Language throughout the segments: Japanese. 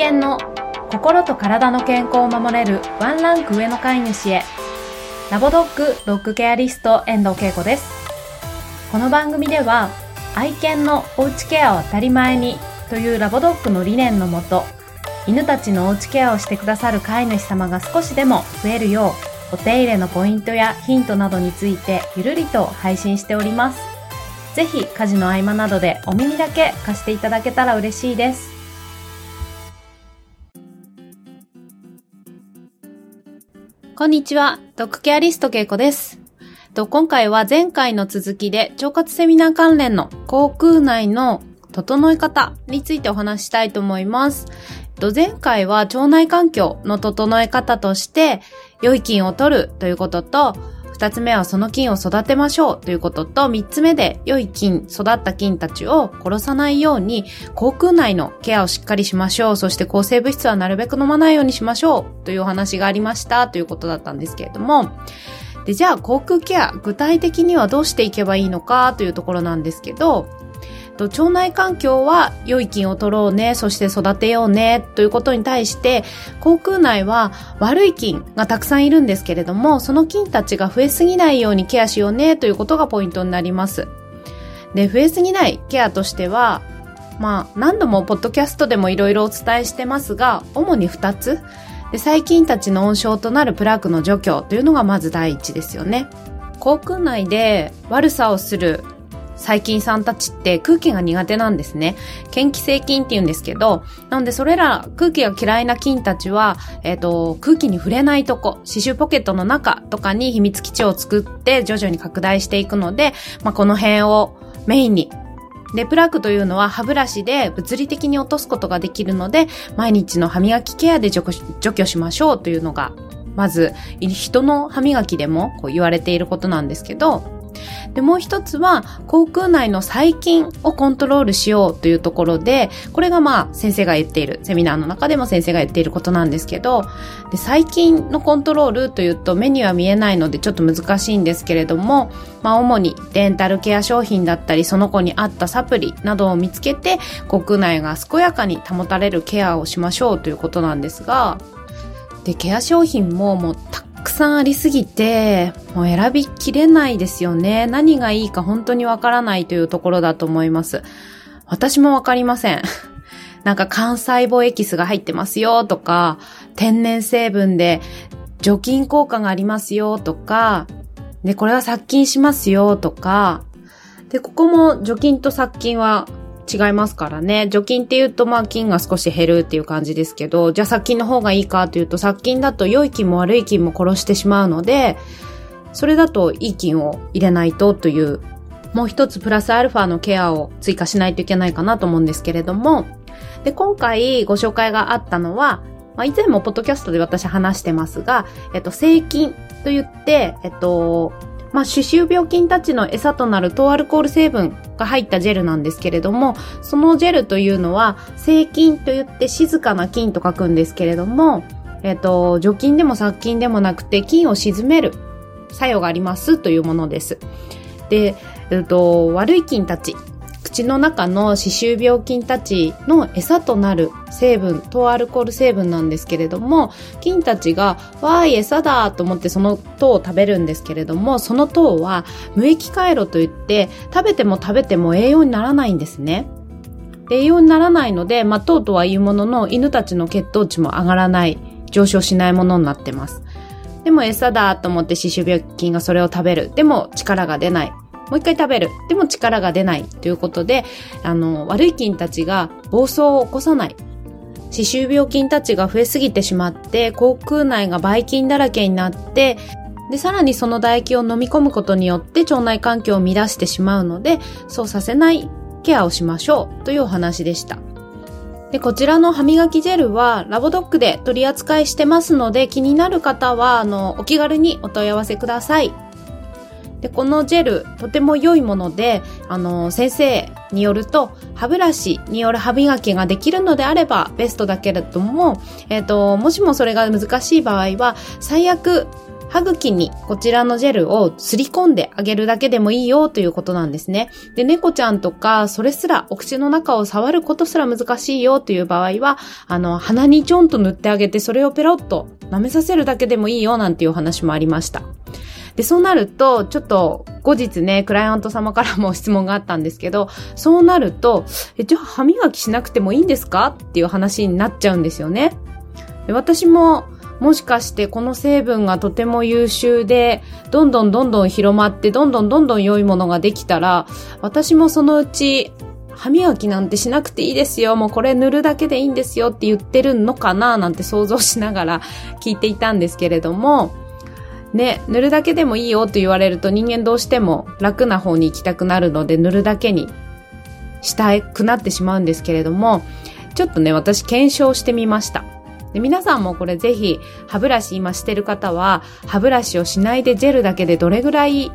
犬の心と体の健康を守れるワンランク上の飼い主へ。ラボドッグドッグケアリスト遠藤恵子です。この番組では愛犬のおうちケアを当たり前にというラボドッグの理念のもと犬たちのおうちケアをしてくださる飼い主様が少しでも増えるようお手入れのポイントやヒントなどについてゆるりと配信しております。ぜひ家事の合間などでお耳だけ貸していただけたら嬉しいです。こんにちは、ドッグケアリストけいこです。今回は前回の続きで腸活セミナー関連の口腔内の整え方についてお話ししたいと思います。前回は腸内環境の整え方として良い菌を取るということと二つ目はその菌を育てましょうということと、三つ目で良い菌、育った菌たちを殺さないように、口腔内のケアをしっかりしましょう。そして抗生物質はなるべく飲まないようにしましょうというお話がありましたということだったんですけれども、で、じゃあ口腔ケア、具体的にはどうしていけばいいのかというところなんですけど、と腸内環境は良い菌を取ろうね、そして育てようね、ということに対して、口腔内は悪い菌がたくさんいるんですけれども、その菌たちが増えすぎないようにケアしようね、ということがポイントになります。で、増えすぎないケアとしては、まあ、何度もポッドキャストでもいろいろお伝えしてますが、主に2つ。で、細菌たちの温床となるプラークの除去というのがまず第一ですよね。口腔内で悪さをする細菌さんたちって空気が苦手なんですね。嫌気性菌って言うんですけど、なのでそれら空気が嫌いな菌たちは、えっ、ー、と、空気に触れないとこ、刺繍ポケットの中とかに秘密基地を作って徐々に拡大していくので、まあ、この辺をメインにで、プラークというのは歯ブラシで物理的に落とすことができるので、毎日の歯磨きケアで除去しましょうというのが、まず、人の歯磨きでもこう言われていることなんですけど、で、もう一つは、口腔内の細菌をコントロールしようというところで、これがまあ、先生が言っている、セミナーの中でも先生が言っていることなんですけど、で細菌のコントロールというと目には見えないのでちょっと難しいんですけれども、まあ、主にデンタルケア商品だったり、その子に合ったサプリなどを見つけて、口腔内が健やかに保たれるケアをしましょうということなんですが、で、ケア商品ももうたくさんありすぎて、もう選びきれないですよね。何がいいか本当にわからないというところだと思います。私もわかりません。なんか幹細胞エキスが入ってますよとか、天然成分で除菌効果がありますよとか、で、これは殺菌しますよとか、で、ここも除菌と殺菌は違いますからね。除菌って言うと、まあ、菌が少し減るっていう感じですけど、じゃあ殺菌の方がいいかというと、殺菌だと良い菌も悪い菌も殺してしまうので、それだといい菌を入れないとという、もう一つプラスアルファのケアを追加しないといけないかなと思うんですけれども、で、今回ご紹介があったのは、まあ、以前もポッドキャストで私話してますが、えっと、生菌と言って、えっと、まあ、歯周病菌たちの餌となる糖アルコール成分が入ったジェルなんですけれども、そのジェルというのは、生菌といって静かな菌と書くんですけれども、えっ、と、除菌でも殺菌でもなくて、菌を沈める作用がありますというものです。で、えっ、と、悪い菌たち、口の中の歯周病菌たちの餌となる成分、糖アルコール成分なんですけれども、菌たちが、わーい、餌だと思ってその糖を食べるんですけれども、その糖は無液回路といって、食べても食べても栄養にならないんですね。栄養にならないので、まあ、糖とはいうものの、犬たちの血糖値も上がらない、上昇しないものになってます。でも餌だと思って歯周病菌がそれを食べる。でも力が出ない。もう一回食べる。でも力が出ないということで、あの、悪い菌たちが暴走を起こさない。歯周病菌たちが増えすぎてしまって、口腔内がばい菌だらけになって、で、さらにその唾液を飲み込むことによって腸内環境を乱してしまうので、そうさせないケアをしましょうというお話でした。で、こちらの歯磨きジェルはラボドックで取り扱いしてますので、気になる方は、あの、お気軽にお問い合わせください。で、このジェル、とても良いもので、あの、先生によると、歯ブラシによる歯磨きができるのであればベストだけれども、えっ、ー、と、もしもそれが難しい場合は、最悪、歯茎にこちらのジェルをすり込んであげるだけでもいいよということなんですね。で、猫ちゃんとか、それすらお口の中を触ることすら難しいよという場合は、あの、鼻にちょんと塗ってあげて、それをペロッと舐めさせるだけでもいいよなんていうお話もありました。で、そうなると、ちょっと、後日ね、クライアント様からも質問があったんですけど、そうなると、え、じゃあ歯磨きしなくてもいいんですか？っていう話になっちゃうんですよね。で私も、もしかしてこの成分がとても優秀で、どんどんどんどん広まって、どんどんどんどん良いものができたら、私もそのうち、歯磨きなんてしなくていいですよ。もうこれ塗るだけでいいんですよって言ってるのかな？なんて想像しながら聞いていたんですけれども、ね、塗るだけでもいいよと言われると人間どうしても楽な方に行きたくなるので塗るだけにしたくなってしまうんですけれども、ちょっとね、私検証してみました。で皆さんもこれぜひ歯ブラシ今してる方は歯ブラシをしないでジェルだけでどれぐらい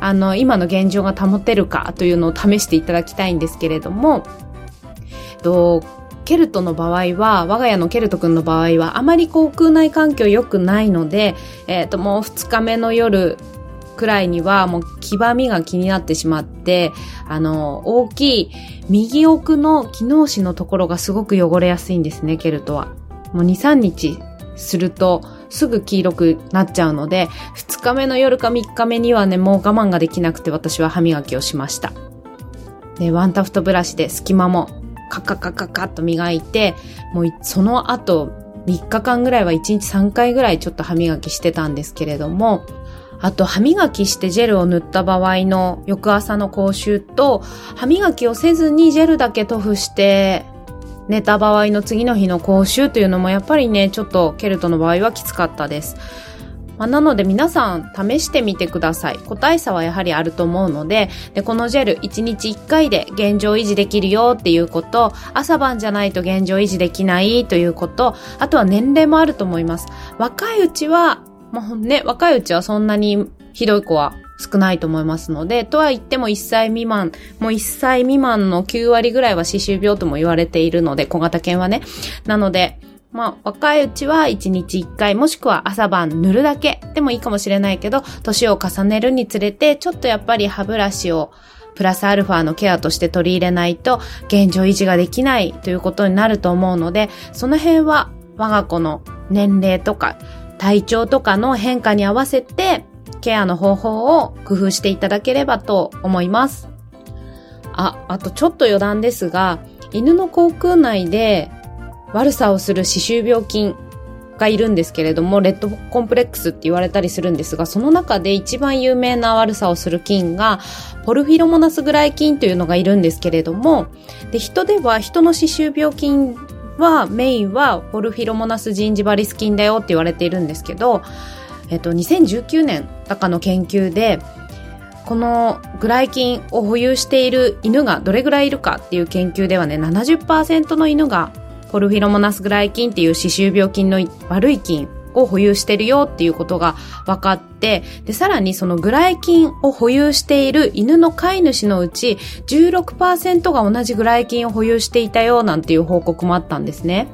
あの今の現状が保てるかというのを試していただきたいんですけれどもとケルトの場合は、我が家のケルト君の場合は、あまり口腔内環境良くないので、えっ、ー、と、もう2日目の夜くらいには、もう黄ばみが気になってしまって、あの、大きい右奥の機能紙のところがすごく汚れやすいんですね、ケルトは。もう2、3日するとすぐ黄色くなっちゃうので、2日目の夜か3日目にはね、もう我慢ができなくて私は歯磨きをしました。で、ワンタフトブラシで隙間もカカカカカッと磨いて、もうその後3日間ぐらいは1日3回ぐらいちょっと歯磨きしてたんですけれども、あと歯磨きしてジェルを塗った場合の翌朝の口臭と、歯磨きをせずにジェルだけ塗布して寝た場合の次の日の口臭というのもやっぱりね、ちょっとケルトの場合はきつかったです。まあ、なので皆さん試してみてください。個体差はやはりあると思うので、で、このジェル1日1回で現状維持できるよっていうこと、朝晩じゃないと現状維持できないということ、あとは年齢もあると思います。若いうちは、もうね、若いうちはそんなにひどい子は少ないと思いますので、とは言っても1歳未満、もう1歳未満の9割ぐらいは歯周病とも言われているので、小型犬はね。なので、まあ、若いうちは1日1回もしくは朝晩塗るだけでもいいかもしれないけど、年を重ねるにつれて、ちょっとやっぱり歯ブラシをプラスアルファのケアとして取り入れないと現状維持ができないということになると思うので、その辺は我が子の年齢とか体調とかの変化に合わせてケアの方法を工夫していただければと思います。あ、あとちょっと余談ですが、犬の口腔内で悪さをする歯周病菌がいるんですけれども、レッドコンプレックスって言われたりするんですが、その中で一番有名な悪さをする菌が、ポルフィロモナスグライ菌というのがいるんですけれども、で、人では人の歯周病菌は、メインはポルフィロモナスジンジバリス菌だよって言われているんですけど、えっと、2019年だかの研究で、このグライキンを保有している犬がどれぐらいいるかっていう研究ではね、70%の犬がポルフィロモナスグライキンっていう歯周病菌の悪い菌を保有してるよっていうことが分かって、で、さらにそのグライキンを保有している犬の飼い主のうち16%が同じグライキンを保有していたよなんていう報告もあったんですね。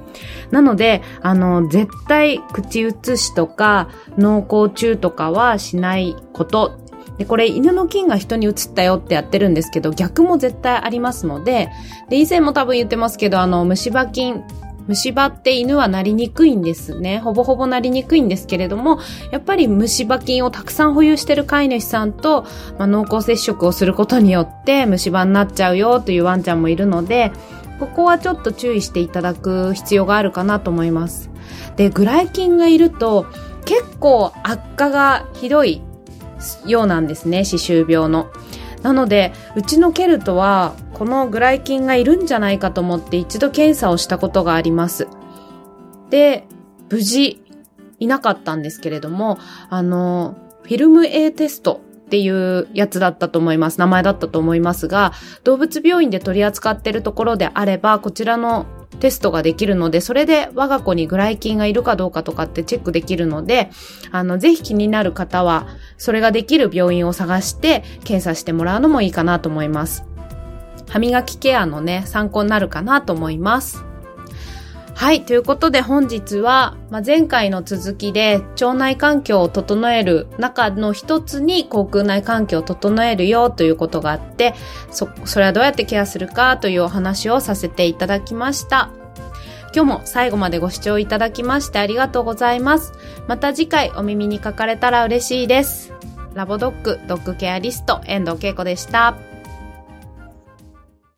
なので、あの、絶対口移しとか脳口中とかはしないことで、これ犬の菌が人に移ったよってやってるんですけど、逆も絶対ありますので、で、以前も多分言ってますけど、あの、虫歯菌虫歯って犬はなりにくいんですね。ほぼほぼなりにくいんですけれども、やっぱり虫歯菌をたくさん保有してる飼い主さんと、まあ、濃厚接触をすることによって虫歯になっちゃうよというワンちゃんもいるので、ここはちょっと注意していただく必要があるかなと思います。で、グライキンがいると、結構悪化がひどいようなんですね、歯周病の。なので、うちのケルトは、このグライキンがいるんじゃないかと思って一度検査をしたことがあります。で、無事、いなかったんですけれども、あの、フィルム A テストっていうやつだったと思います。名前だったと思いますが、動物病院で取り扱ってるところであれば、こちらのテストができるので、それで我が子にグライキンがいるかどうかとかってチェックできるので、あの、ぜひ気になる方は、それができる病院を探して検査してもらうのもいいかなと思います。歯磨きケアのね、参考になるかなと思います。はい。ということで本日は、まあ、前回の続きで腸内環境を整える中の一つに口腔内環境を整えるよということがあって、そ、それはどうやってケアするかというお話をさせていただきました。今日も最後までご視聴いただきましてありがとうございます。また次回お耳にかかれたら嬉しいです。ラボドッグドッグケアリスト遠藤恵子でした。